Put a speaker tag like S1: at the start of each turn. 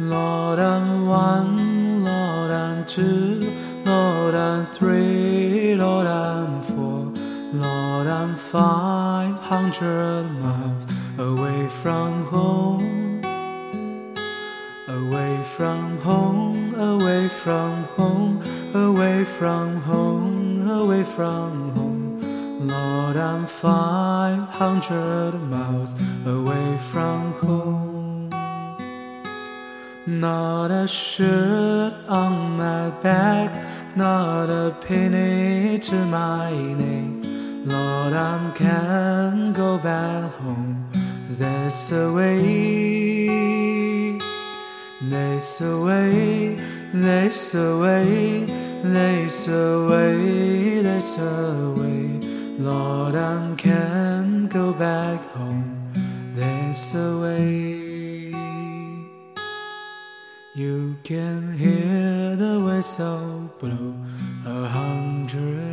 S1: Lord, I'm one, Lord, I'm two, Lord, I'm three, Lord, I'm four, Lord, I'm five hundred miles away from home. Away from home, away from home, away from home, away from home. Lord, I'm five hundred miles away from home. Not a shirt on my back, not a penny to my name. Lord, I can't go back home. There's a way. there's a way. there's a way. there's a way. That's the way. Lord, I can't go back home. There's a way. You can hear the whistle blow a hundred